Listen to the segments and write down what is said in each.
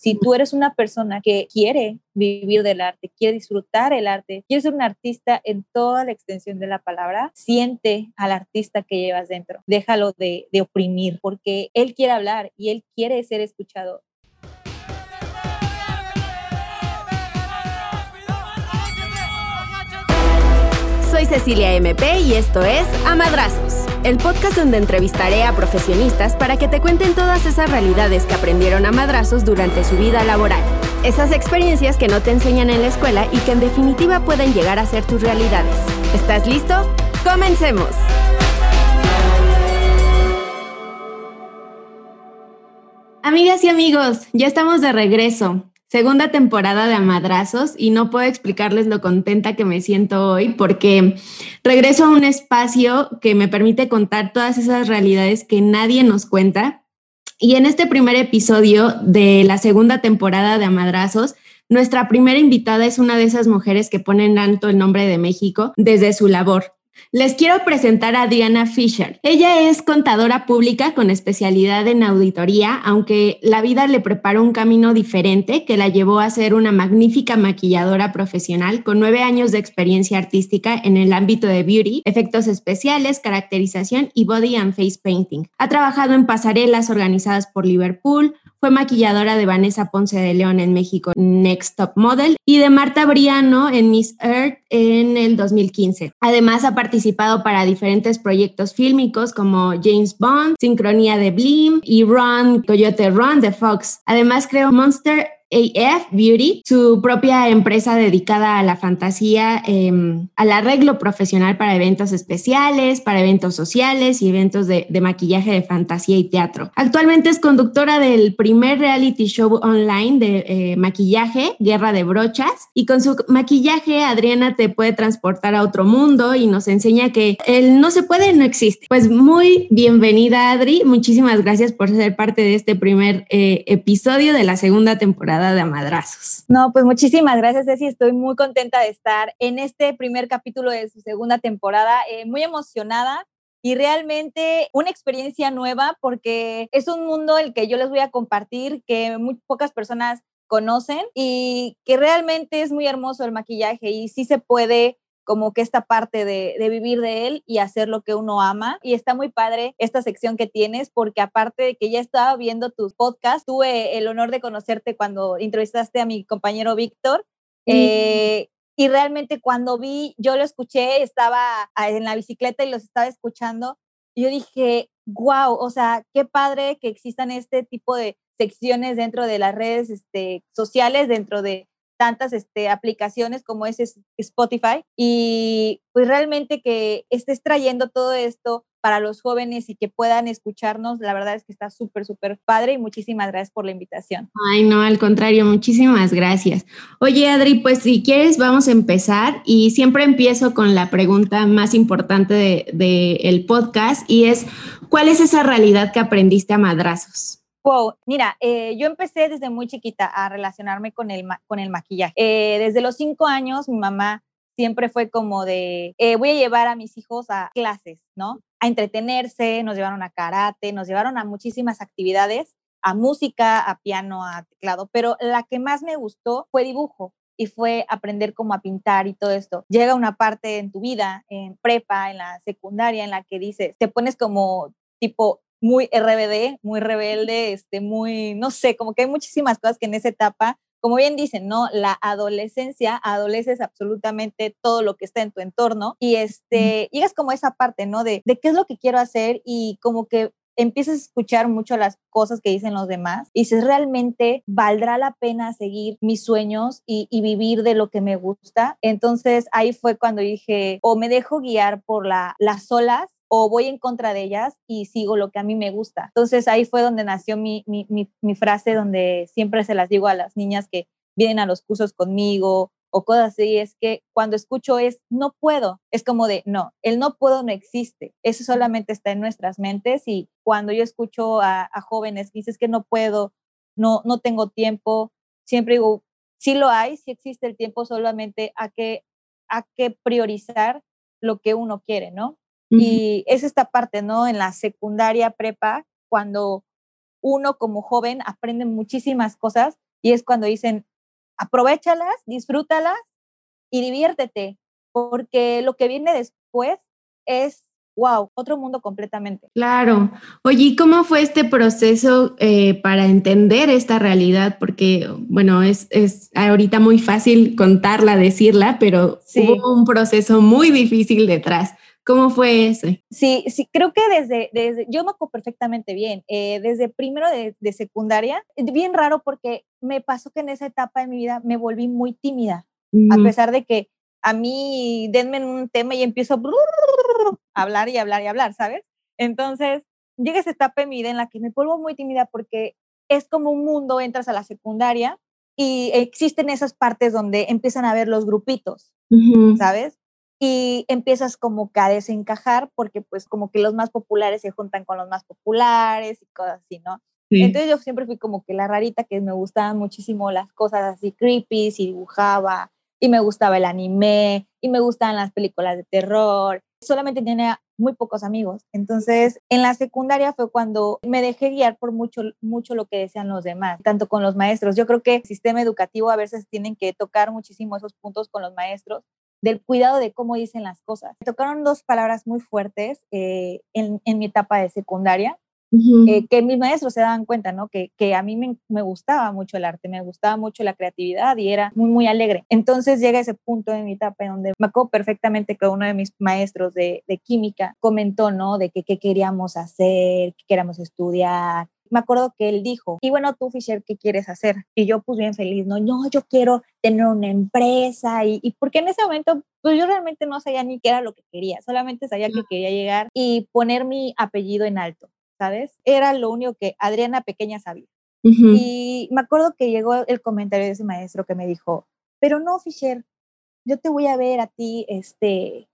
Si tú eres una persona que quiere vivir del arte, quiere disfrutar el arte, quiere ser un artista en toda la extensión de la palabra, siente al artista que llevas dentro. Déjalo de, de oprimir, porque él quiere hablar y él quiere ser escuchado. Soy Cecilia MP y esto es Amadrazos, el podcast donde entrevistaré a profesionistas para que te cuenten todas esas realidades que aprendieron a madrazos durante su vida laboral. Esas experiencias que no te enseñan en la escuela y que en definitiva pueden llegar a ser tus realidades. ¿Estás listo? ¡Comencemos! Amigas y amigos, ya estamos de regreso segunda temporada de Amadrazos y no puedo explicarles lo contenta que me siento hoy porque regreso a un espacio que me permite contar todas esas realidades que nadie nos cuenta. Y en este primer episodio de la segunda temporada de Amadrazos, nuestra primera invitada es una de esas mujeres que ponen alto el nombre de México desde su labor. Les quiero presentar a Diana Fisher. Ella es contadora pública con especialidad en auditoría, aunque la vida le preparó un camino diferente que la llevó a ser una magnífica maquilladora profesional con nueve años de experiencia artística en el ámbito de beauty, efectos especiales, caracterización y body and face painting. Ha trabajado en pasarelas organizadas por Liverpool, fue maquilladora de Vanessa Ponce de León en México, Next Top Model, y de Marta Briano en Miss Earth en el 2015. Además, ha participado para diferentes proyectos fílmicos como James Bond, Sincronía de Blim y Run, Coyote Run de Fox. Además, creó Monster AF Beauty, su propia empresa dedicada a la fantasía, em, al arreglo profesional para eventos especiales, para eventos sociales y eventos de, maquillaje de fantasía y teatro. Actualmente es conductora del primer reality show online de eh, maquillaje, Guerra de Brochas, y con su maquillaje Adriana te puede transportar a otro mundo y nos enseña que el no se puede, no existe. Pues muy bienvenida Adri, muchísimas gracias por ser parte de este primer eh, episodio de la segunda temporada de Amadrazos. No, pues muchísimas gracias, Ceci. Estoy muy contenta de estar en este primer capítulo de su segunda temporada. Eh, muy emocionada y realmente una experiencia nueva porque es un mundo el que yo les voy a compartir que muy pocas personas conocen y que realmente es muy hermoso el maquillaje y sí se puede como que esta parte de, vivir de él y hacer lo que uno ama. Y está muy padre esta sección que tienes porque aparte de que ya estaba viendo tus podcasts, tuve el honor de conocerte cuando entrevistaste a mi compañero Víctor. Eh, y realmente cuando vi, yo lo escuché, estaba en la bicicleta y los estaba escuchando. Y yo dije, wow, o sea, qué padre que existan este tipo de secciones dentro de las redes este, sociales, dentro de, tantas este, aplicaciones como es Spotify y pues realmente que estés trayendo todo esto para los jóvenes y que puedan escucharnos, la verdad es que está súper, súper padre y muchísimas gracias por la invitación. Ay, no, al contrario, muchísimas gracias. Oye, Adri, pues si quieres vamos a empezar y siempre empiezo con la pregunta más importante del de, podcast y es, ¿cuál es esa realidad que aprendiste a madrazos? Wow, mira, eh, yo empecé desde muy chiquita a relacionarme con el, con el maquillaje. Eh, desde los cinco años, mi mamá siempre fue como de, eh, voy a llevar a mis hijos a clases, ¿no? A entretenerse, nos llevaron a karate, nos llevaron a muchísimas actividades, a música, a piano, a teclado, pero la que más me gustó fue dibujo y fue aprender cómo a pintar y todo esto. Llega una parte en tu vida, en prepa, en la secundaria, en la que dices, te pones como tipo muy RBD, muy rebelde, este, muy, no sé, como que hay muchísimas cosas que en esa etapa, como bien dicen, ¿no? La adolescencia, adoleces absolutamente todo lo que está en tu entorno y este, llegas como a esa parte, ¿no? De, de qué es lo que quiero hacer y como que empiezas a escuchar mucho las cosas que dicen los demás y dices, realmente valdrá la pena seguir mis sueños y, y, vivir de lo que me gusta. Entonces ahí fue cuando dije, o me dejo guiar por la, las olas o voy en contra de ellas y sigo lo que a mí me gusta. Entonces ahí fue donde nació mi, mi, mi, frase donde siempre se las digo a las niñas que vienen a los cursos conmigo o cosas así, es que cuando escucho es no puedo, es como de no, el no puedo no existe, eso solamente está en nuestras mentes y cuando yo escucho a, jóvenes que dices que no puedo, no, no tengo tiempo, siempre digo, sí lo hay, sí existe el tiempo, solamente a que, a que priorizar lo que uno quiere, ¿no? Y es esta parte, ¿no? En la secundaria prepa, cuando uno como joven aprende muchísimas cosas, Y es cuando dicen, aprovechalas, disfrútalas y diviértete, porque lo que viene después es wow, otro mundo completamente. Claro. Oye, ¿y cómo fue este proceso eh, para entender esta realidad? Porque, bueno, es, es, ahorita muy fácil contarla, decirla, pero hubo un proceso muy difícil detrás. ¿Cómo fue ese? Sí, sí, creo que desde, desde yo me acuerdo perfectamente bien, eh, desde primero de, de, secundaria, bien raro porque me pasó que en esa etapa de mi vida me volví muy tímida, a pesar de que a mí denme un tema y empiezo a hablar y hablar y hablar, ¿sabes? Entonces, llega esa etapa en mi vida en la que me vuelvo muy tímida porque es como un mundo, entras a la secundaria y existen esas partes donde empiezan a ver los grupitos, ¿sabes? Y empiezas como que a desencajar porque pues como que los más populares se juntan con los más populares y cosas así, ¿no? Entonces yo siempre fui como que la rarita que me gustaban muchísimo las cosas así creepy, y dibujaba y me gustaba el anime y me gustaban las películas de terror. Solamente tenía muy pocos amigos. Entonces, en la secundaria fue cuando me dejé guiar por mucho, mucho lo que decían los demás, tanto con los maestros. Yo creo que el sistema educativo a veces tienen que tocar muchísimo esos puntos con los maestros del cuidado de cómo dicen las cosas. Me tocaron dos palabras muy fuertes eh, en, en mi etapa de secundaria eh, que mis maestros se daban cuenta, ¿no? Que, que a mí me, me, gustaba mucho el arte, me gustaba mucho la creatividad y era muy, muy alegre. Entonces llega ese punto de mi etapa en donde me acuerdo perfectamente que uno de mis maestros de, de química comentó, ¿no? De que qué queríamos hacer, qué queríamos estudiar, me acuerdo que él dijo, y bueno, tú Fisher, ¿qué quieres hacer? Y yo pues bien feliz, no, no, yo quiero tener una empresa y, y porque en ese momento pues yo realmente no sabía ni qué era lo que quería, solamente sabía que quería llegar y poner mi apellido en alto. ¿sabes? Era lo único que Adriana pequeña sabía. Y me acuerdo que llegó el comentario de ese maestro que me dijo, pero no, Fisher, yo te voy a ver a ti, este,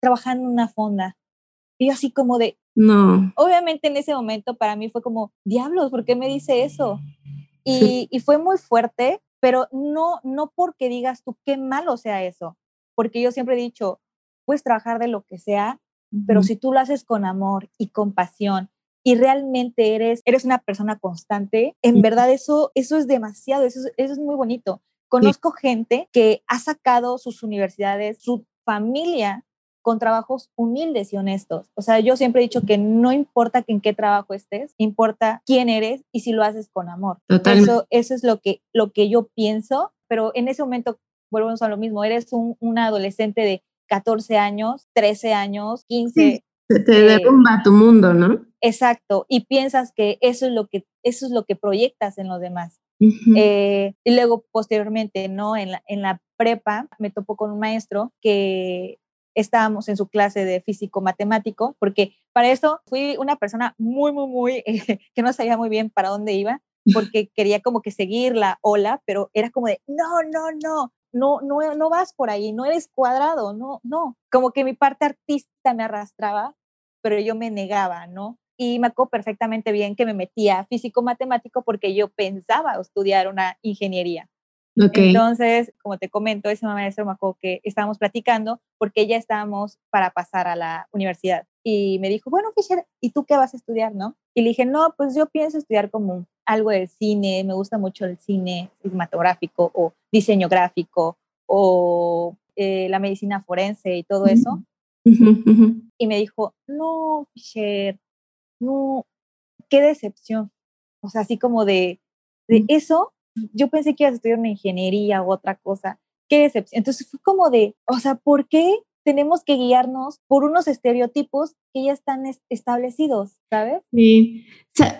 trabajando en una fonda. Y así como de, no. Obviamente en ese momento para mí fue como, diablos, ¿por qué me dice eso? Y, y fue muy fuerte, pero no, no porque digas tú qué malo sea eso, porque yo siempre he dicho, puedes trabajar de lo que sea, pero si tú lo haces con amor y con pasión y realmente eres, eres una persona constante, en verdad eso, eso es demasiado, eso es, eso es muy bonito. Conozco gente que ha sacado sus universidades, su familia con trabajos humildes y honestos. O sea, yo siempre he dicho que no importa en qué trabajo estés, importa quién eres y si lo haces con amor. Eso, eso es lo que, lo que yo pienso, pero en ese momento volvemos a lo mismo, eres un, un adolescente de 14 años, 13 años, 15, te eh, derrumba tu mundo, ¿no? Exacto, y piensas que eso es lo que, eso es lo que proyectas en los demás. Eh, y luego posteriormente, ¿no? En la, en la prepa me topó con un maestro que estábamos en su clase de físico matemático, porque para eso fui una persona muy, muy, muy, que no sabía muy bien para dónde iba, porque quería como que seguir la ola, pero era como de, no, no, no, no, no, no vas por ahí, no eres cuadrado, no, no. Como que mi parte artista me arrastraba pero yo me negaba, ¿no? Y me acuerdo perfectamente bien que me metía físico-matemático porque yo pensaba estudiar una ingeniería. Entonces, como te comento, ese maestro me acuerdo que estábamos platicando porque ya estábamos para pasar a la universidad. Y me dijo, bueno, Fisher, ¿y tú qué vas a estudiar, no? Y le dije, no, pues yo pienso estudiar como algo del cine, me gusta mucho el cine cinematográfico o diseño gráfico o eh, la medicina forense y todo eso. Y me dijo, no, Fisher, no, qué decepción. O sea, así como de, de mm. eso, yo pensé que ibas a estudiar una ingeniería u otra cosa. Qué decepción. Entonces fue como de, o sea, ¿por qué tenemos que guiarnos por unos estereotipos que ya están establecidos, ¿sabes? Sí.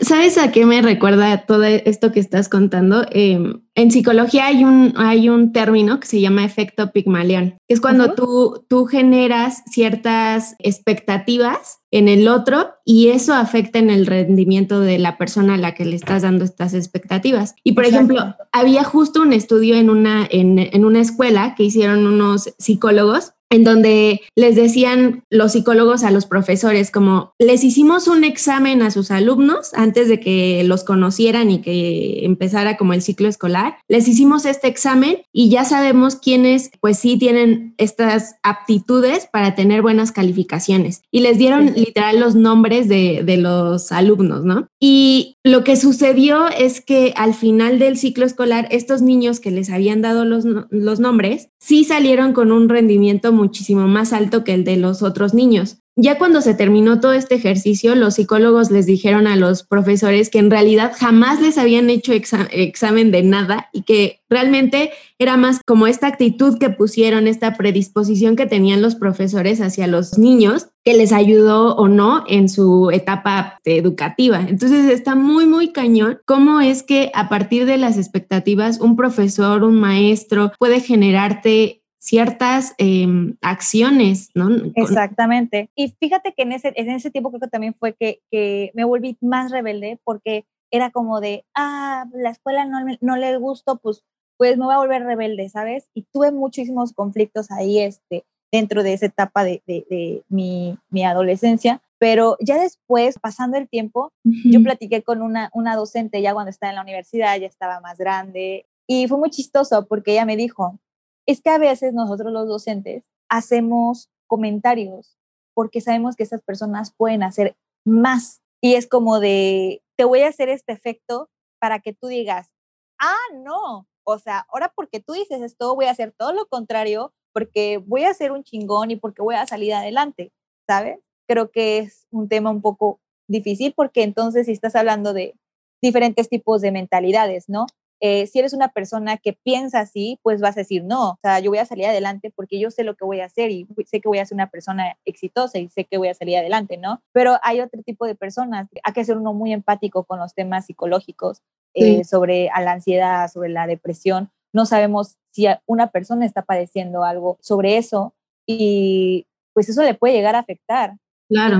¿Sabes a qué me recuerda todo esto que estás contando? Em, en psicología hay un, hay un término que se llama efecto Pigmalión, que es cuando tú, tú generas ciertas expectativas en el otro y eso afecta en el rendimiento de la persona a la que le estás dando estas expectativas. Y por ejemplo, había justo un estudio en una, en, en una escuela que hicieron unos psicólogos en donde les decían los psicólogos a los profesores como les hicimos un examen a sus alumnos antes de que los conocieran y que empezara como el ciclo escolar, les hicimos este examen y ya sabemos quiénes pues sí tienen estas aptitudes para tener buenas calificaciones y les dieron literal los nombres de, de los alumnos, ¿no? Y lo que sucedió es que al final del ciclo escolar, estos niños que les habían dado los, los nombres, sí salieron con un rendimiento muchísimo más alto que el de los otros niños. Ya cuando se terminó todo este ejercicio, los psicólogos les dijeron a los profesores que en realidad jamás les habían hecho examen de nada y que realmente era más como esta actitud que pusieron, esta predisposición que tenían los profesores hacia los niños que les ayudó o no en su etapa educativa. Entonces está muy, muy cañón cómo es que a partir de las expectativas un profesor, un maestro puede generarte ciertas em, acciones, ¿no? Exactamente. Y fíjate que en ese, en ese tiempo creo que también fue que, que me volví más rebelde porque era como de, ah, la escuela no, no le gustó, pues, pues me voy a volver rebelde, ¿sabes? Y tuve muchísimos conflictos ahí este, dentro de esa etapa de, de, de mi, mi, adolescencia. Pero ya después, pasando el tiempo, yo platiqué con una, una docente ya cuando estaba en la universidad, ya estaba más grande, y fue muy chistoso porque ella me dijo, es que a veces nosotros los docentes hacemos comentarios porque sabemos que esas personas pueden hacer más y es como de, te voy a hacer este efecto para que tú digas, ah, no, o sea, ahora porque tú dices esto, voy a hacer todo lo contrario porque voy a ser un chingón y porque voy a salir adelante, ¿sabes? Creo que es un tema un poco difícil porque entonces si estás hablando de diferentes tipos de mentalidades, ¿no? Eh, si eres una persona que piensa así, pues vas a decir, no, o sea, yo voy a salir adelante porque yo sé lo que voy a hacer y sé que voy a ser una persona exitosa y sé que voy a salir adelante, ¿no? Pero hay otro tipo de personas, hay que ser uno muy empático con los temas psicológicos, eh, sobre la ansiedad, sobre la depresión. No sabemos si una persona está padeciendo algo sobre eso y pues eso le puede llegar a afectar.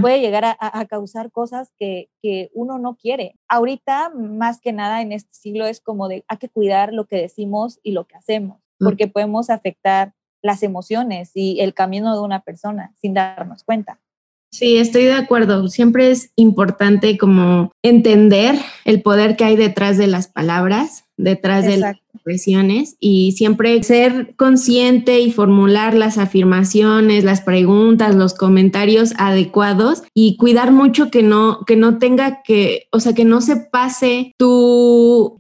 Puede llegar a, causar cosas que, que, uno no quiere. Ahorita, más que nada en este siglo, es como de hay que cuidar lo que decimos y lo que hacemos, mm. porque podemos afectar las emociones y el camino de una persona sin darnos cuenta. Sí, estoy de acuerdo. Siempre es importante como entender el poder que hay detrás de las palabras, detrás de las expresiones y siempre ser consciente y formular las afirmaciones, las preguntas, los comentarios adecuados y cuidar mucho que no que no tenga que, o sea, que no se pase tu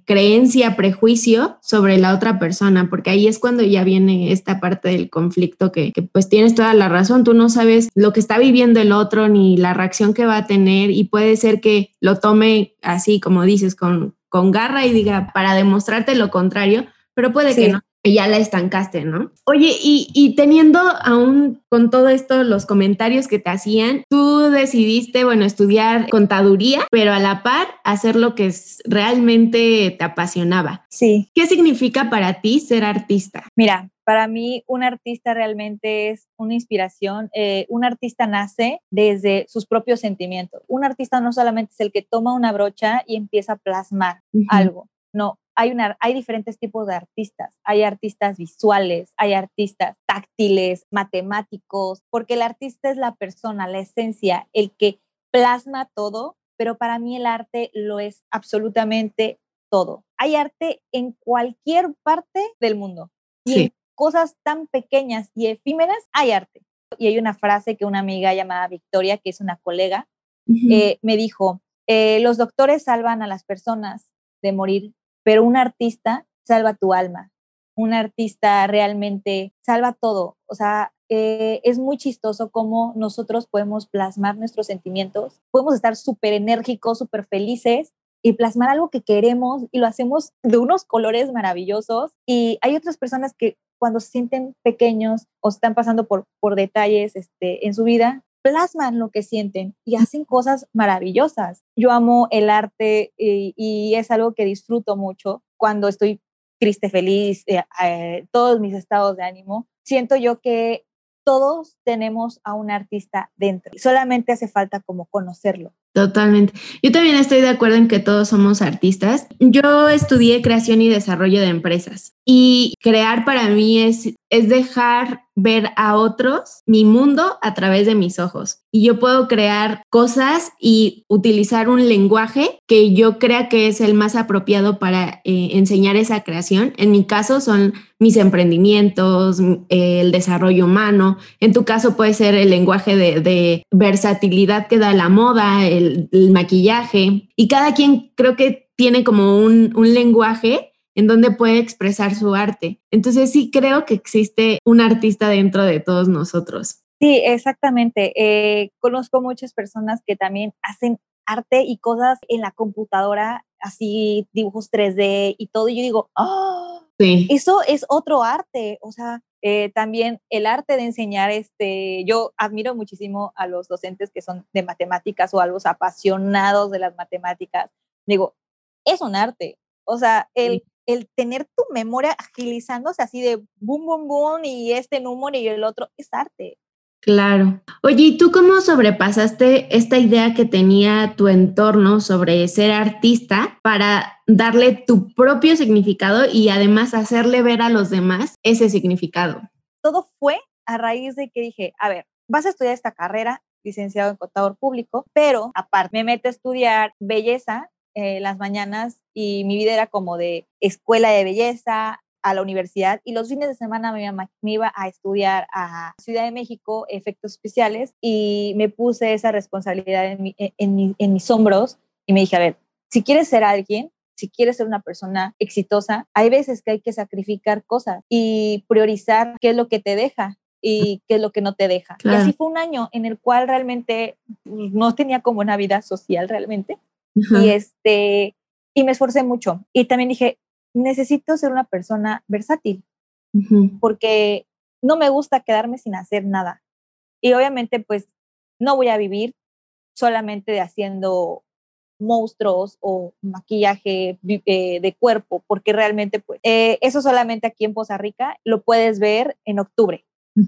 creencia, prejuicio sobre la otra persona, porque ahí es cuando ya viene esta parte del conflicto que, que pues tienes toda la razón, tú no sabes lo que está viviendo el otro ni la reacción que va a tener y puede ser que lo tome así como dices con con garra y diga para demostrarte lo contrario, pero puede que no, que ya la estancaste, ¿no? Oye, y, y, teniendo aún con todo esto los comentarios que te hacían, tú decidiste, bueno, estudiar contaduría, pero a la par hacer lo que realmente te apasionaba. Sí. ¿Qué significa para ti ser artista? Mira, para mí un artista realmente es una inspiración. Eh, un artista nace desde sus propios sentimientos. Un artista no solamente es el que toma una brocha y empieza a plasmar algo. No, hay, una, hay diferentes tipos de artistas. Hay artistas visuales, hay artistas táctiles, matemáticos, porque el artista es la persona, la esencia, el que plasma todo, pero para mí el arte lo es absolutamente todo. Hay arte en cualquier parte del mundo. Y cosas tan pequeñas y efímeras, hay arte. Y hay una frase que una amiga llamada Victoria, que es una colega, eh, me dijo, eh, los doctores salvan a las personas de morir, pero un artista salva tu alma. Un artista realmente salva todo. O sea, eh, es muy chistoso cómo nosotros podemos plasmar nuestros sentimientos, podemos estar súper enérgicos, súper felices y plasmar algo que queremos y lo hacemos de unos colores maravillosos. Y hay otras personas que cuando se sienten pequeños o están pasando por, por detalles este, en su vida, plasman lo que sienten y hacen cosas maravillosas. Yo amo el arte y, es algo que disfruto mucho cuando estoy triste, feliz, eh, eh, todos mis estados de ánimo. Siento yo que todos tenemos a un artista dentro. Solamente hace falta como conocerlo. Totalmente. Yo también estoy de acuerdo en que todos somos artistas. Yo estudié creación y desarrollo de empresas Y crear para mí es, es dejar ver a otros mi mundo a través de mis ojos. Y yo puedo crear cosas y utilizar un lenguaje que yo crea que es el más apropiado para eh, enseñar esa creación. En mi caso son mis emprendimientos, el desarrollo humano. En tu caso puede ser el lenguaje de, versatilidad que da la moda, el, maquillaje. Y cada quien creo que tiene como un lenguaje en donde puede expresar su arte. Entonces sí creo que existe un artista dentro de todos nosotros. Sí, exactamente. Eh, conozco muchas personas que también hacen arte y cosas en la computadora, así dibujos 3D y todo. Y yo digo, ¡oh! Sí. Eso es otro arte. O sea, eh, también el arte de enseñar, este, yo admiro muchísimo a los docentes que son de matemáticas o a los apasionados de las matemáticas. Digo, es un arte. O sea, el el tener tu memoria agilizándose así de boom, boom, boom y este número y el otro, es arte. Claro. Oye, ¿y tú cómo sobrepasaste esta idea que tenía tu entorno sobre ser artista para darle tu propio significado y además hacerle ver a los demás ese significado? Todo fue a raíz de que dije, a ver, vas a estudiar esta carrera, licenciado en contador público, pero aparte me meto a estudiar belleza eh, las mañanas y mi vida era como de escuela de belleza a la universidad y los fines de semana me, iba a estudiar a Ciudad de México efectos especiales y me puse esa responsabilidad en, e, en mis hombros y me dije, a ver, si quieres ser alguien, si quieres ser una persona exitosa, hay veces que hay que sacrificar cosas y priorizar qué es lo que te deja y qué es lo que no te deja. Y así fue un año en el cual realmente pues, no tenía como una vida social realmente. Y este, y me esforcé mucho. Y también dije, necesito ser una persona versátil, porque no me gusta quedarme sin hacer nada. Y obviamente, pues, no voy a vivir solamente de haciendo monstruos o maquillaje eh, de cuerpo, porque realmente, pues, eh, eso solamente aquí en Poza Rica lo puedes ver en octubre,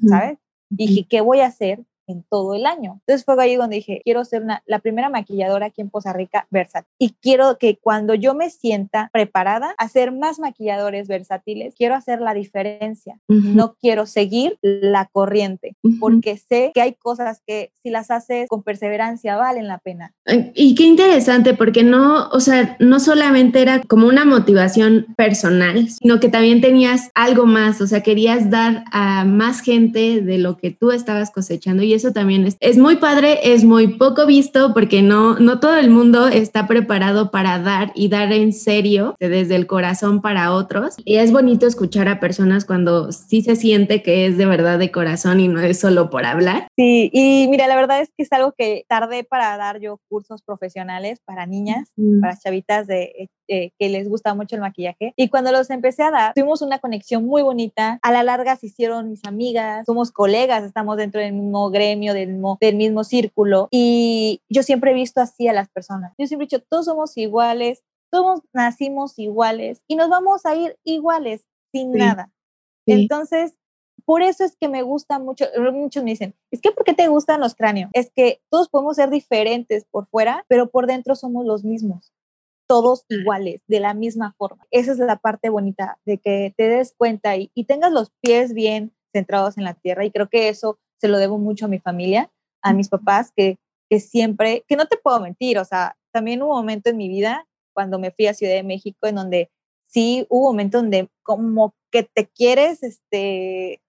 ¿sabes? Y dije, ¿qué voy a hacer en todo el año. Entonces fue ahí donde dije, quiero ser una, la primera maquilladora aquí en Poza Rica versátil. Y quiero que cuando yo me sienta preparada a ser más maquilladores versátiles, quiero hacer la diferencia. No quiero seguir la corriente, porque sé que hay cosas que si las haces con perseverancia valen la pena. Y qué interesante, porque no, o sea, no solamente era como una motivación personal, sino que también tenías algo más, o sea, querías dar a más gente de lo que tú estabas cosechando y eso también es, es muy padre, es muy poco visto porque no, no todo el mundo está preparado para dar y dar en serio desde el corazón para otros. Y es bonito escuchar a personas cuando sí se siente que es de verdad de corazón y no es solo por hablar. Sí, y mira, la verdad es que es algo que tardé para dar yo cursos profesionales para niñas, para chavitas de eh, que les gusta mucho el maquillaje. Y cuando los empecé a dar, tuvimos una conexión muy bonita. A la larga se hicieron mis amigas, somos colegas, estamos dentro del mismo gremio, del mismo, del mismo círculo. Y yo siempre he visto así a las personas. Yo siempre he dicho, todos somos iguales, todos nacimos iguales y nos vamos a ir iguales, sin nada. Entonces, por eso es que me gusta mucho, muchos me dicen, es que ¿por qué te gustan los cráneos? Es que todos podemos ser diferentes por fuera, pero por dentro somos los mismos todos iguales, de la misma forma. Esa es la parte bonita de que te des cuenta y, tengas los pies bien centrados en la tierra. Y creo que eso se lo debo mucho a mi familia, a mis papás, que, que siempre, que no te puedo mentir, o sea, también hubo un momento en mi vida cuando me fui a Ciudad de México en donde sí hubo un momento donde como que te quieres este,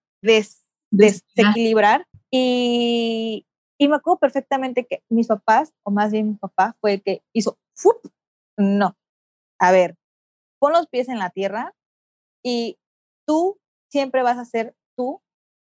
desequilibrar y, y me acuerdo perfectamente que mis papás, o más bien mi papá, fue el que hizo ¡fup! No. A ver, pon los pies en la tierra y tú siempre vas a ser tú,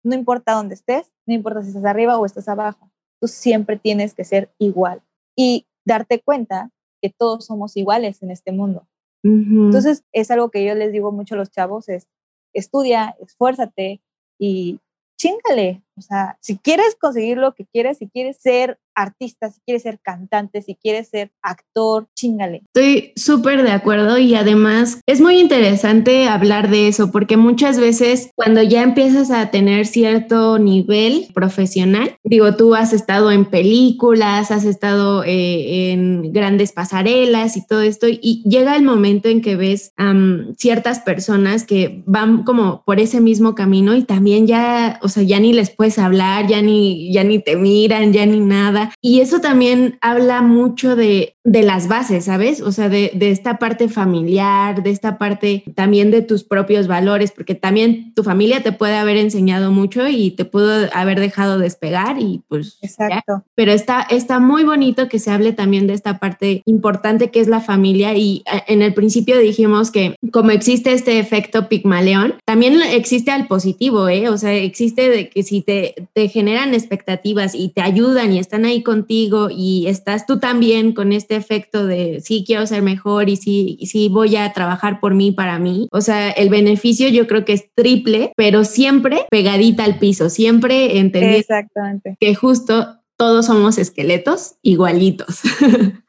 no importa dónde estés, no importa si estás arriba o estás abajo, tú siempre tienes que ser igual y darte cuenta que todos somos iguales en este mundo. Entonces, es algo que yo les digo mucho a los chavos, es estudia, esfuérzate y chingale, O sea, si quieres conseguir lo que quieres, si quieres ser artista, si quieres ser cantante, si quieres ser actor, chingale. Estoy súper de acuerdo y además es muy interesante hablar de eso porque muchas veces cuando ya empiezas a tener cierto nivel profesional, digo, tú has estado en películas, has estado eh, en grandes pasarelas y todo esto y llega el momento en que ves a ciertas personas que van como por ese mismo camino y también ya, o sea, ya ni les hablar, ya ni, ya ni te miran, ya ni nada. Y eso también habla mucho de, de las bases, ¿sabes? O sea, de, de, esta parte familiar, de esta parte también de tus propios valores, porque también tu familia te puede haber enseñado mucho y te pudo haber dejado despegar y pues... Exacto. Pero está, está muy bonito que se hable también de esta parte importante que es la familia y eh, en el principio dijimos que como existe este efecto pigmaleón, también existe al positivo, ¿eh? O sea, existe de que si te, te generan expectativas y te ayudan y están ahí contigo y estás tú también con este efecto de sí quiero ser mejor y sí, sí voy a trabajar por mí, para mí. O sea, el beneficio yo creo que es triple, pero siempre pegadita al piso, siempre entendiendo que justo todos somos esqueletos igualitos.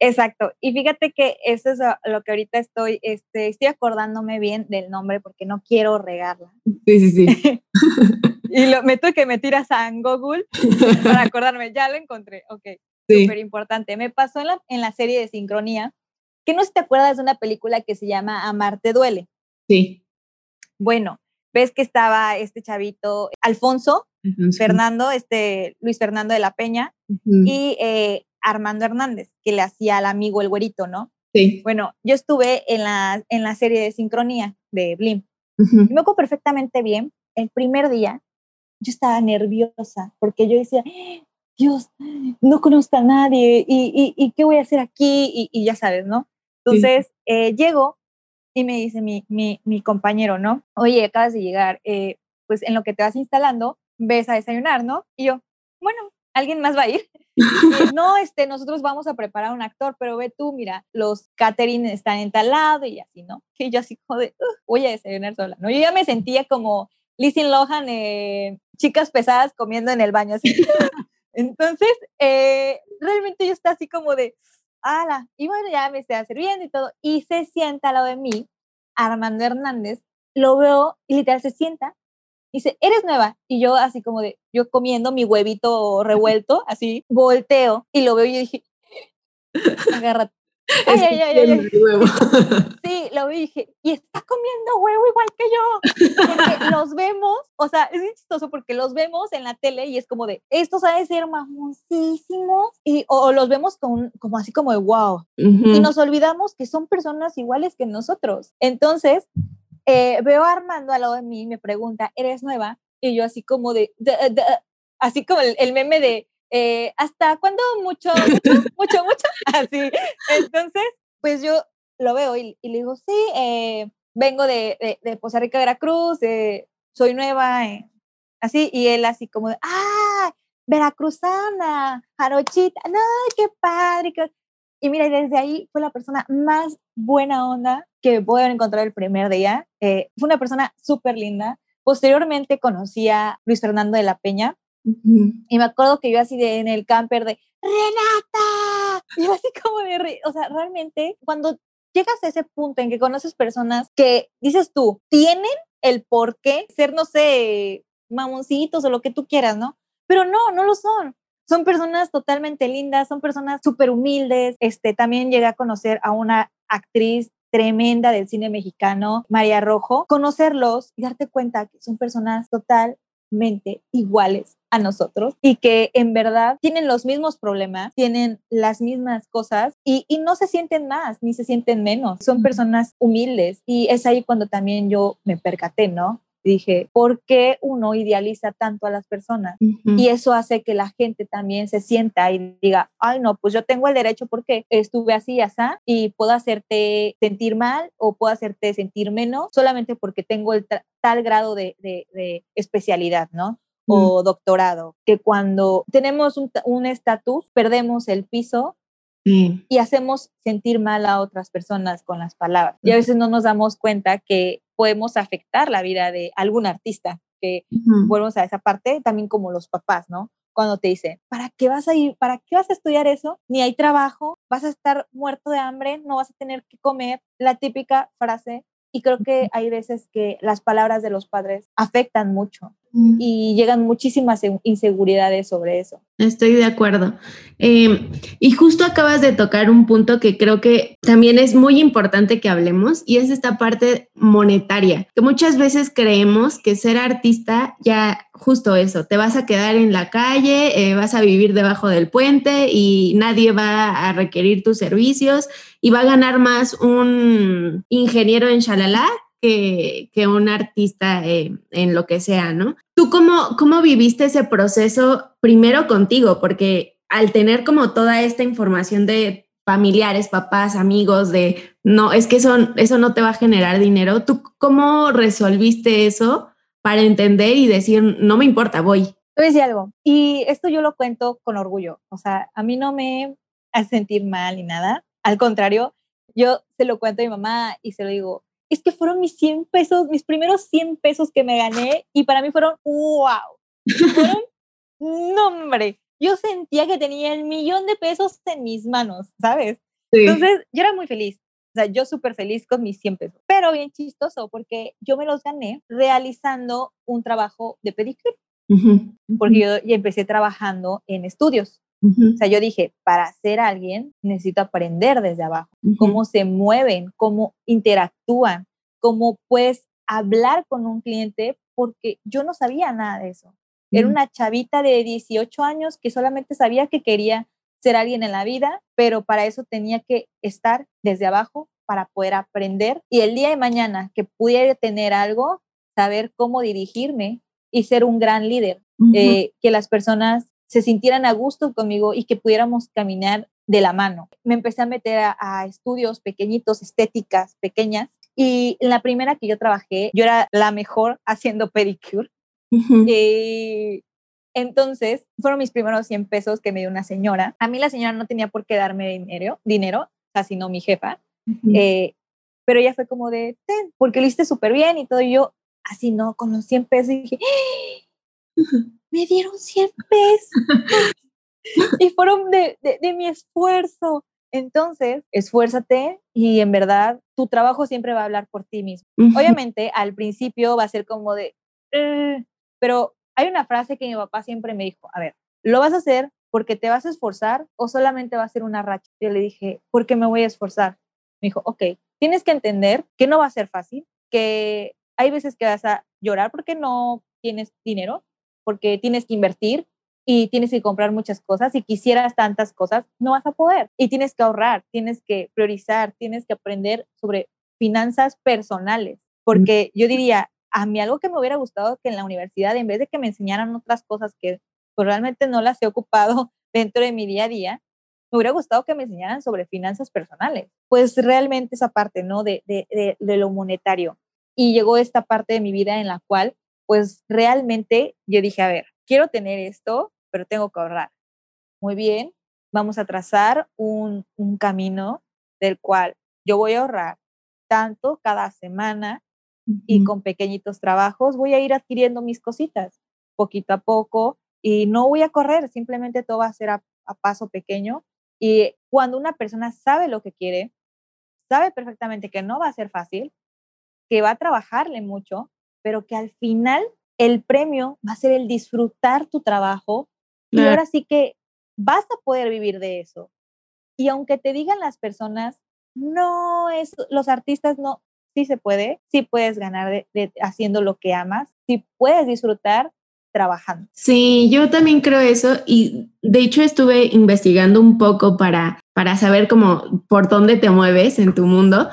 Exacto. Y fíjate que eso es lo que ahorita estoy, este, estoy acordándome bien del nombre porque no quiero regarla. Sí, sí, sí. y lo meto que me tiras a Google para acordarme. Ya lo encontré. Ok. Súper importante. Me pasó en la, en la serie de Sincronía, que no sé si te acuerdas de una película que se llama Amarte duele. Sí. Bueno, ves que estaba este chavito, Alfonso, Fernando, este Luis Fernando de la Peña, y eh, Armando Hernández, que le hacía al amigo el güerito, ¿no? Sí. Bueno, yo estuve en la, en la serie de sincronía de Blim. Me acuerdo perfectamente bien. El primer día yo estaba nerviosa porque yo decía, Dios, no conozco a nadie y, y, qué voy a hacer aquí y, ya sabes, ¿no? Entonces eh, llego y me dice mi, mi, mi, compañero, ¿no? Oye, acabas de llegar, eh, pues en lo que te vas instalando, ves a desayunar, ¿no? Y yo, bueno, ¿alguien más va a ir? no, este, nosotros vamos a preparar un actor, pero ve tú, mira, los catering están en tal lado y así, ¿no? Y yo así como de, voy a desayunar sola, ¿no? Yo ya me sentía como Lizzie Lohan, eh, chicas pesadas comiendo en el baño, así. Entonces, eh, realmente yo estaba así como de, ala, y bueno, ya me está sirviendo y todo, y se sienta al lado de mí, Armando Hernández, lo veo y literal se sienta dice, eres nueva. Y yo así como de, yo comiendo mi huevito revuelto, así, volteo y lo veo y dije, agárrate. Ay, ay, ay, ay, Sí, lo vi y dije, y está comiendo huevo igual que yo. Porque los vemos, o sea, es chistoso porque los vemos en la tele y es como de, estos ha de ser mamoncísimos, y, o, los vemos con, como así como de wow. Y nos olvidamos que son personas iguales que nosotros. Entonces, eh, veo a Armando al lado de mí y me pregunta, ¿eres nueva? Y yo así como de, así como el, meme de, eh, ¿hasta cuándo mucho, mucho, mucho, mucho? Así. Entonces, pues yo lo veo y, le digo, sí, eh, vengo de, de, de, Poza Rica, Veracruz, soy nueva, así, y él así como de, ¡ah! Veracruzana, Jarochita, no, qué padre. Y mira, desde ahí fue la persona más buena onda que pueden encontrar el primer día. Eh, fue una persona súper linda. Posteriormente conocí a Luis Fernando de la Peña y me acuerdo que yo así de, en el camper de Renata, y yo así como de, o sea, realmente cuando llegas a ese punto en que conoces personas que dices tú, tienen el por qué ser, no sé, mamoncitos o lo que tú quieras, ¿no? Pero no, no lo son. Son personas totalmente lindas, son personas súper humildes. Este, también llegué a conocer a una actriz tremenda del cine mexicano, María Rojo, conocerlos y darte cuenta que son personas iguales a nosotros y que en verdad tienen los mismos problemas, tienen las mismas cosas y, y, no se sienten más ni se sienten menos. Son personas humildes y es ahí cuando también yo me percaté, ¿no? dije, ¿por qué uno idealiza tanto a las personas? Y eso hace que la gente también se sienta y diga, ay, no, pues yo tengo el derecho porque estuve así, así, y puedo hacerte sentir mal o puedo hacerte sentir menos solamente porque tengo el tal grado de, especialidad, ¿no? o doctorado, que cuando tenemos un estatus, perdemos el piso y hacemos sentir mal a otras personas con las palabras. Y a veces no nos damos cuenta que podemos afectar la vida de algún artista. que volvemos a esa parte, también como los papás, ¿no? Cuando te dicen, ¿para qué vas a ir? ¿Para qué vas a estudiar eso? Ni hay trabajo, vas a estar muerto de hambre, no vas a tener que comer. La típica frase. Y creo que hay veces que las palabras de los padres afectan mucho y llegan muchísimas inseguridades sobre eso. Estoy de acuerdo. Em, y justo acabas de tocar un punto que creo que también es muy importante que hablemos y es esta parte monetaria, que muchas veces creemos que ser artista ya justo eso, te vas a quedar en la calle, eh, vas a vivir debajo del puente y nadie va a requerir tus servicios y va a ganar más un ingeniero en Shalala que, que un artista eh, en lo que sea, ¿no? ¿Tú cómo, cómo viviste ese proceso primero contigo? Porque al tener como toda esta información de familiares, papás, amigos, de no, es que eso, eso no te va a generar dinero, ¿tú cómo resolviste eso para entender y decir, no me importa, voy? Te voy a decir algo, y esto yo lo cuento con orgullo, o sea, a mí no me hace sentir mal ni nada, al contrario, yo se lo cuento a mi mamá y se lo digo, es que fueron mis 100 pesos, mis primeros 100 pesos que me gané y para mí fueron, wow, fueron, nombre, yo sentía que tenía el millón de pesos en mis manos, ¿sabes? Entonces, yo era muy feliz. Sea, yo súper feliz con mis 100 pesos, pero bien chistoso porque yo me los gané realizando un trabajo de pedicure, porque yo ya empecé trabajando en estudios. O sea, yo dije, para ser alguien necesito aprender desde abajo, cómo se mueven, cómo interactúan, cómo puedes hablar con un cliente, porque yo no sabía nada de eso. Era una chavita de 18 años que solamente sabía que quería ser alguien en la vida, pero para eso tenía que estar desde abajo para poder aprender y el día de mañana que pudiera tener algo, saber cómo dirigirme y ser un gran líder, eh, que las personas se sintieran a gusto conmigo y que pudiéramos caminar de la mano. Me empecé a meter a, estudios pequeñitos, estéticas pequeñas, y en la primera que yo trabajé, yo era la mejor haciendo pedicure. y entonces, fueron mis primeros 100 pesos que me dio una señora. A mí la señora no tenía por qué darme dinero, dinero sino mi jefa. Eh, pero ella fue como de, ten, porque lo hiciste súper bien y todo. Y yo, así no, con los 100 pesos, y dije, me dieron 100 pesos. y fueron de, de, mi esfuerzo. Entonces, esfuérzate y en verdad tu trabajo siempre va a hablar por ti mismo. Obviamente, al principio va a ser como de, eh", pero hay una frase que mi papá siempre me dijo, a ver, ¿lo vas a hacer porque te vas a esforzar o solamente va a ser una racha? Yo le dije, ¿por qué me voy a esforzar? Me dijo, ok, tienes que entender que no va a ser fácil, que hay veces que vas a llorar porque no tienes dinero, porque tienes que invertir y tienes que comprar muchas cosas y quisieras tantas cosas, no vas a poder. Y tienes que ahorrar, tienes que priorizar, tienes que aprender sobre finanzas personales, porque yo diría, a mí algo que me hubiera gustado que en la universidad, en vez de que me enseñaran otras cosas que pues, realmente no las he ocupado dentro de mi día a día, me hubiera gustado que me enseñaran sobre finanzas personales. Pues realmente esa parte, ¿no? De, de, de, de lo monetario. Y llegó esta parte de mi vida en la cual pues realmente yo dije, a ver, quiero tener esto, pero tengo que ahorrar. Muy bien, vamos a trazar un, camino del cual yo voy a ahorrar tanto cada semana y con pequeñitos trabajos voy a ir adquiriendo mis cositas poquito a poco y no voy a correr, simplemente todo va a ser a, a paso pequeño. Y cuando una persona sabe lo que quiere, sabe perfectamente que no va a ser fácil, que va a trabajarle mucho, pero que al final el premio va a ser el disfrutar tu trabajo y ahora sí que vas a poder vivir de eso. Y aunque te digan las personas, no es, los artistas no, sí se puede, sí puedes ganar haciendo lo que amas, sí puedes disfrutar trabajando. Sí, yo también creo eso y de hecho estuve investigando un poco para, para saber cómo por dónde te mueves en tu mundo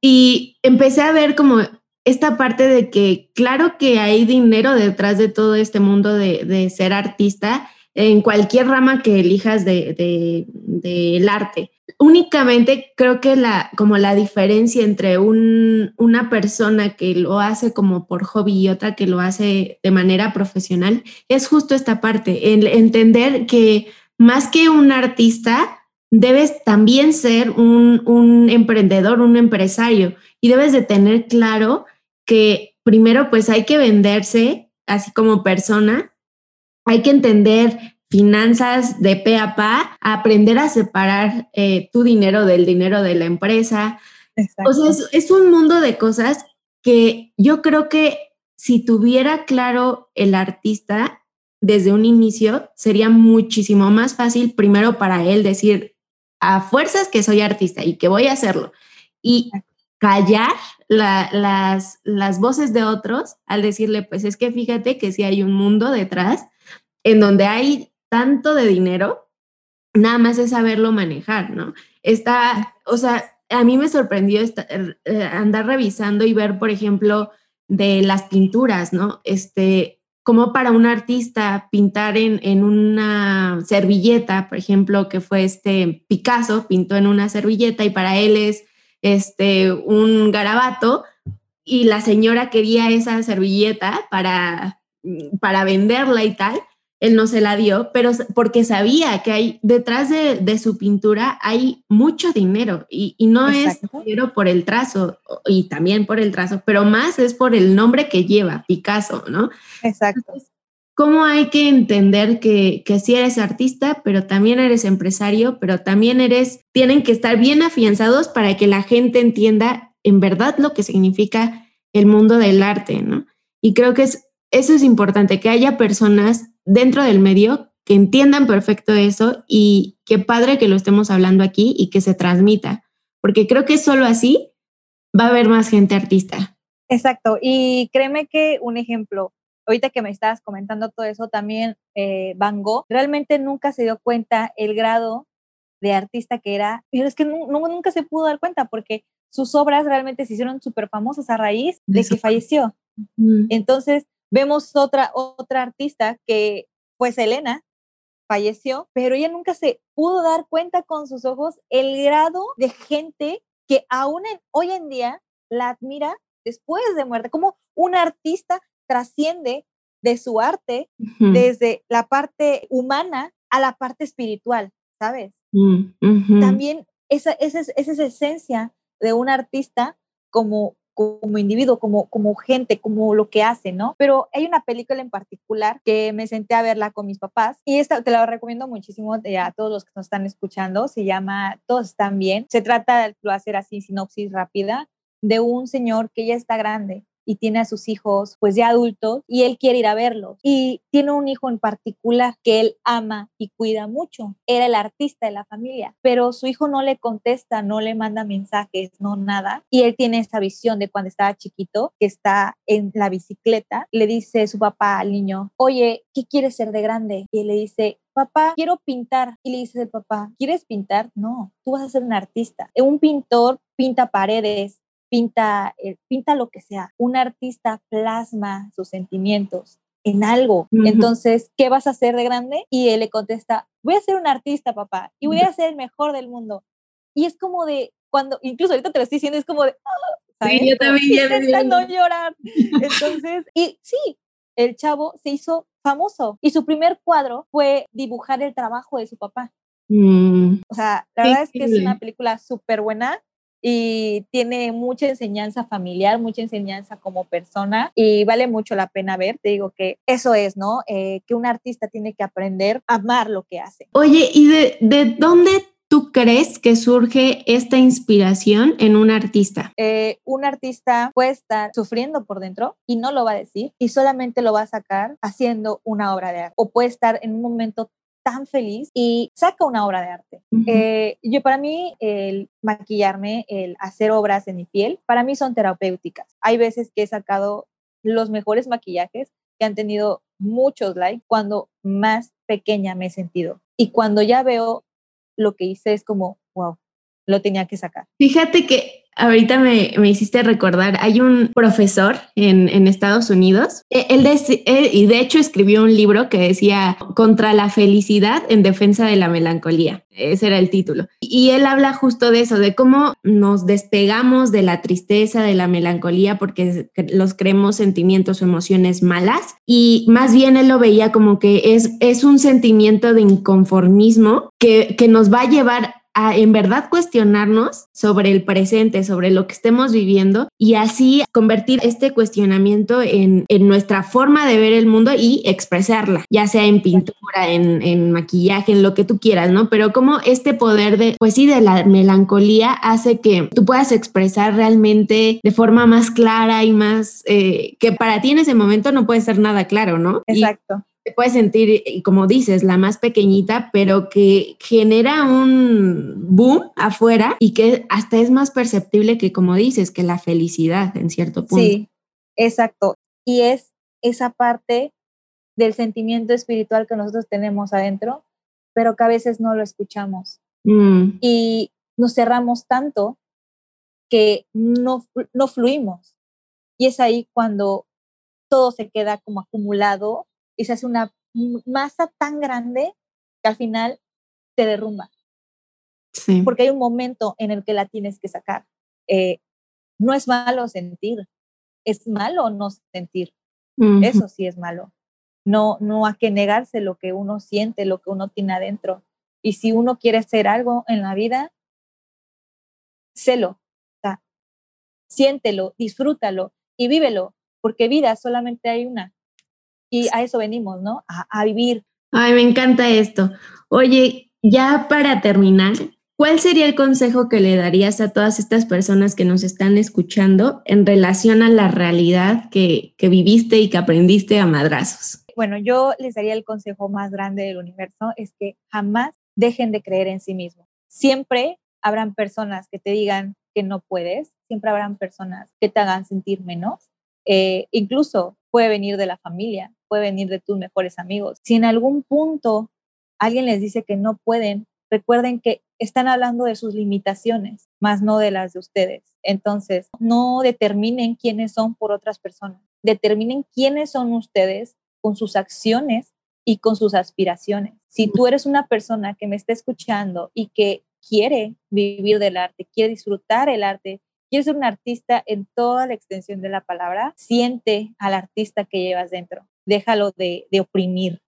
y empecé a ver como esta parte de que claro que hay dinero detrás de todo este mundo de, ser artista en cualquier rama que elijas del de, arte. Únicamente creo que la, como la diferencia entre una persona que lo hace como por hobby y otra que lo hace de manera profesional es justo esta parte, el entender que más que un artista, debes también ser un, un emprendedor, un empresario y debes de tener claro que primero pues hay que venderse así como persona, hay que entender finanzas de pe a pa, aprender a separar eh, tu dinero del dinero de la empresa. O sea, es, es un mundo de cosas que yo creo que si tuviera claro el artista desde un inicio, sería muchísimo más fácil primero para él decir a fuerzas que soy artista y que voy a hacerlo. Y callar las, las voces de otros al decirle, pues es que fíjate que si hay un mundo detrás en donde hay tanto de dinero, nada más es saberlo manejar, ¿no? Está, o sea, a mí me sorprendió eh, andar revisando y ver, por ejemplo, de las pinturas, ¿no? Este, como para un artista pintar en, en, una servilleta, por ejemplo, que fue este Picasso, pintó en una servilleta y para él es este, un garabato y la señora quería esa servilleta para, para venderla y tal, él no se la dio, pero porque sabía que hay detrás de, su pintura hay mucho dinero y, no es dinero por el trazo y también por el trazo, pero más es por el nombre que lleva, Picasso, ¿no? Exacto. ¿Cómo hay que entender que, que sí eres artista, pero también eres empresario, pero también eres, tienen que estar bien afianzados para que la gente entienda en verdad lo que significa el mundo del arte, ¿no? Y creo que es, eso es importante, que haya personas dentro del medio que entiendan perfecto eso y qué padre que lo estemos hablando aquí y que se transmita, porque creo que solo así va a haber más gente artista. Exacto, y créeme que un ejemplo, ahorita que me estabas comentando todo eso, también eh, Van Gogh realmente nunca se dio cuenta el grado de artista que era, pero es que nunca se pudo dar cuenta porque sus obras realmente se hicieron súper famosas a raíz de, que falleció. Entonces, Vemos otra, otra artista que, pues Elena, falleció, pero ella nunca se pudo dar cuenta con sus ojos el grado de gente que aún hoy en día la admira después de muerte, como un artista trasciende de su arte desde la parte humana a la parte espiritual, ¿sabes? Mm, También esa, esa, esa es esencia de un artista como como individuo, como, como gente, como lo que hace, ¿no? Pero hay una película en particular que me senté a verla con mis papás y esta te la recomiendo muchísimo a todos los que nos están escuchando. Se llama Todos están bien. Se trata, lo hacer así, sinopsis rápida, de un señor que ya está grande y tiene a sus hijos pues ya adultos y él quiere ir a verlos y tiene un hijo en particular que él ama y cuida mucho. Era el artista de la familia, pero su hijo no le contesta, no le manda mensajes, no nada. Y él tiene esa visión de cuando estaba chiquito, que está en la bicicleta, le dice su papá al niño, oye, ¿qué quieres ser de grande? Y él le dice, papá, quiero pintar. Y le dice el papá, ¿quieres pintar? No, tú vas a ser un artista. Un pintor pinta paredes, pinta, eh, pinta lo que sea. Un artista plasma sus sentimientos en algo. Entonces, ¿qué vas a hacer de grande? Y él le contesta, voy a ser un artista, papá, y voy a ser el mejor del mundo. Y es como de, cuando, incluso ahorita te lo estoy diciendo, es como de, ¡ah! Sí, yo también. no llorar. Entonces, y sí, el chavo se hizo famoso y su primer cuadro fue dibujar el trabajo de su papá. Mm. O sea, la verdad es que es una película súper buena y tiene mucha enseñanza familiar, mucha enseñanza como persona y vale mucho la pena ver. Te digo que eso es, ¿no? Eh, que un artista tiene que aprender a amar lo que hace. Oye, ¿y de, de dónde tú crees que surge esta inspiración en un artista? Eh, un artista puede estar sufriendo por dentro y no lo va a decir y solamente lo va a sacar haciendo una obra de arte o puede estar en un momento tan feliz y saca una obra de arte. Eh, yo para mí el maquillarme, el hacer obras en mi piel, para mí son terapéuticas. Hay veces que he sacado los mejores maquillajes que han tenido muchos likes cuando más pequeña me he sentido. Y cuando ya veo lo que hice es como, wow, lo tenía que sacar. Fíjate que Ahorita me, me, hiciste recordar, hay un profesor en, en Estados Unidos, e, él, y de hecho escribió un libro que decía Contra la felicidad en defensa de la melancolía. Ese era el título. Y él habla justo de eso, de cómo nos despegamos de la tristeza, de la melancolía, porque los creemos sentimientos o emociones malas. Y más bien él lo veía como que es, es un sentimiento de inconformismo que, que nos va a llevar a en verdad cuestionarnos sobre el presente, sobre lo que estemos viviendo y así convertir este cuestionamiento en, en nuestra forma de ver el mundo y expresarla, ya sea en pintura, en, en, maquillaje, en lo que tú quieras, ¿no? Pero como este poder de, pues sí, de la melancolía hace que tú puedas expresar realmente de forma más clara y más, eh, que para ti en ese momento no puede ser nada claro, ¿no? Exacto te puedes sentir, como dices, la más pequeñita, pero que genera un boom afuera y que hasta es más perceptible que, como dices, que la felicidad en cierto punto. Sí, exacto. Y es esa parte del sentimiento espiritual que nosotros tenemos adentro, pero que a veces no lo escuchamos. Mm. Y nos cerramos tanto que no, no fluimos. Y es ahí cuando todo se queda como acumulado y se hace una masa tan grande que al final te derrumba. Sí. Porque hay un momento en el que la tienes que sacar. Eh, no es malo sentir, es malo no sentir. Eso sí es malo. No, no hay que negarse lo que uno siente, lo que uno tiene adentro. Y si uno quiere hacer algo en la vida, sélo, siéntelo, disfrútalo y vívelo, porque vida solamente hay una. Y a eso venimos, ¿no? A, vivir. Ay, me encanta esto. Oye, ya para terminar, ¿cuál sería el consejo que le darías a todas estas personas que nos están escuchando en relación a la realidad que, que viviste y que aprendiste a madrazos? Bueno, yo les daría el consejo más grande del universo, es que jamás dejen de creer en sí mismos. Siempre habrán personas que te digan que no puedes, siempre habrán personas que te hagan sentir menos. Eh, incluso puede venir de la familia, puede venir de tus mejores amigos. Si en algún punto alguien les dice que no pueden, recuerden que están hablando de sus limitaciones, más no de las de ustedes. Entonces, no determinen quiénes son por otras personas. Determinen quiénes son ustedes con sus acciones y con sus aspiraciones. Si tú eres una persona que me está escuchando y que quiere vivir del arte, quiere disfrutar el arte, quiere ser un artista en toda la extensión de la palabra, siente al artista que llevas dentro déjalo de, oprimir.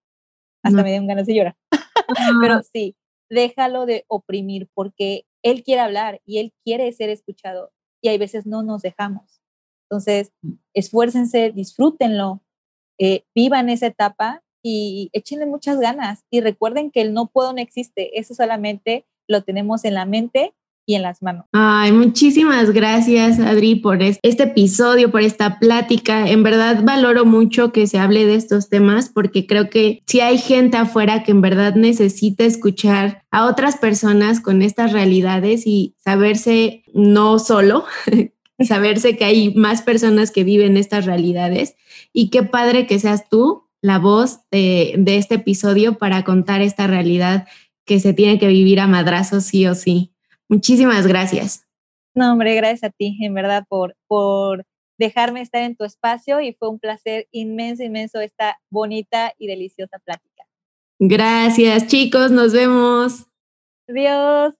Hasta me dio ganas de llorar. Pero sí, déjalo de oprimir porque él quiere hablar y él quiere ser escuchado y hay veces no nos dejamos. Entonces, mm. esfuércense, disfrútenlo, eh, vivan esa etapa y échenle muchas ganas y recuerden que el no puedo no existe, eso solamente lo tenemos en la mente y en las manos. Ay, muchísimas gracias, Adri, por este episodio, por esta plática. En verdad valoro mucho que se hable de estos temas porque creo que si hay gente afuera que en verdad necesita escuchar a otras personas con estas realidades y saberse no solo, saberse que hay más personas que viven estas realidades y qué padre que seas tú la voz de, de este episodio para contar esta realidad que se tiene que vivir a madrazos sí o sí. Muchísimas gracias. No, hombre, gracias a ti, en verdad, por, por dejarme estar en tu espacio y fue un placer inmenso, inmenso esta bonita y deliciosa plática. Gracias, chicos, nos vemos. Adiós.